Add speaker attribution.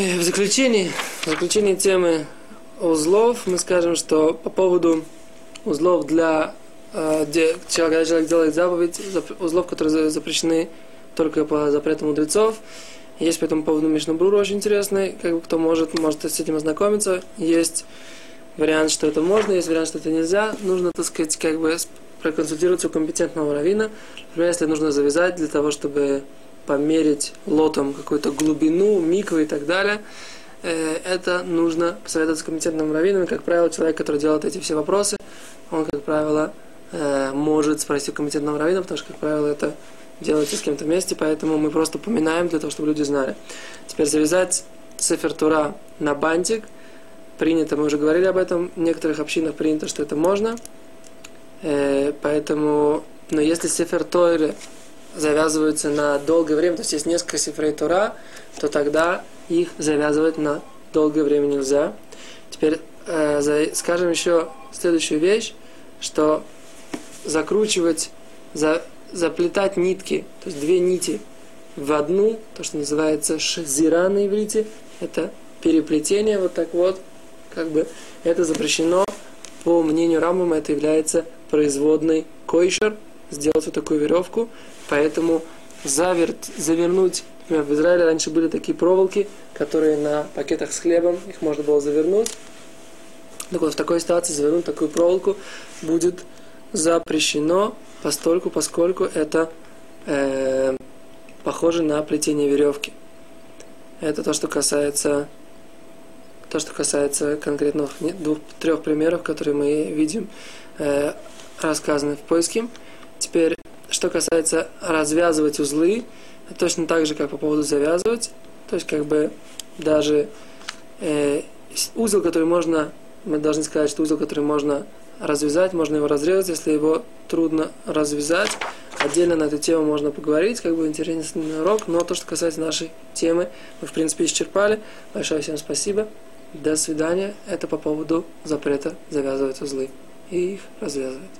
Speaker 1: В заключении, в заключении темы узлов мы скажем, что по поводу узлов для э, где, когда человек делает заповедь, узлов, которые запрещены только по запрету мудрецов. Есть по этому поводу Мишнабрур очень интересный, как бы кто может, может с этим ознакомиться. Есть вариант, что это можно, есть вариант, что это нельзя. Нужно, так сказать, как бы проконсультироваться у компетентного равина. Например, если нужно завязать для того, чтобы померить лотом какую-то глубину, миквы и так далее, э, это нужно посоветоваться с компетентным раввином. как правило, человек, который делает эти все вопросы, он, как правило, э, может спросить у компетентного раввина, потому что, как правило, это делается с кем-то вместе, поэтому мы просто упоминаем для того, чтобы люди знали. Теперь завязать цифертура на бантик принято, мы уже говорили об этом, в некоторых общинах принято, что это можно, э, поэтому, но если сефер Тойры завязываются на долгое время, то есть есть несколько сифрей Тора, то тогда их завязывать на долгое время нельзя. Теперь э, скажем еще следующую вещь, что закручивать, за, заплетать нитки, то есть две нити в одну, то, что называется шазира на иврите, это переплетение вот так вот, как бы это запрещено, по мнению Рамбама, это является производной койшер, сделать вот такую веревку, поэтому заверт, завернуть, в Израиле раньше были такие проволоки, которые на пакетах с хлебом, их можно было завернуть. Так вот, в такой ситуации завернуть такую проволоку будет запрещено, постольку, поскольку это э, похоже на плетение веревки. Это то, что касается то, что касается конкретных двух-трех примеров, которые мы видим, э, рассказаны в поиске. Теперь, что касается развязывать узлы, точно так же, как по поводу завязывать, то есть как бы даже э, узел, который можно, мы должны сказать, что узел, который можно развязать, можно его разрезать, если его трудно развязать. Отдельно на эту тему можно поговорить, как бы интересный урок, но то, что касается нашей темы, мы, в принципе, исчерпали. Большое всем спасибо. До свидания. Это по поводу запрета завязывать узлы и их развязывать.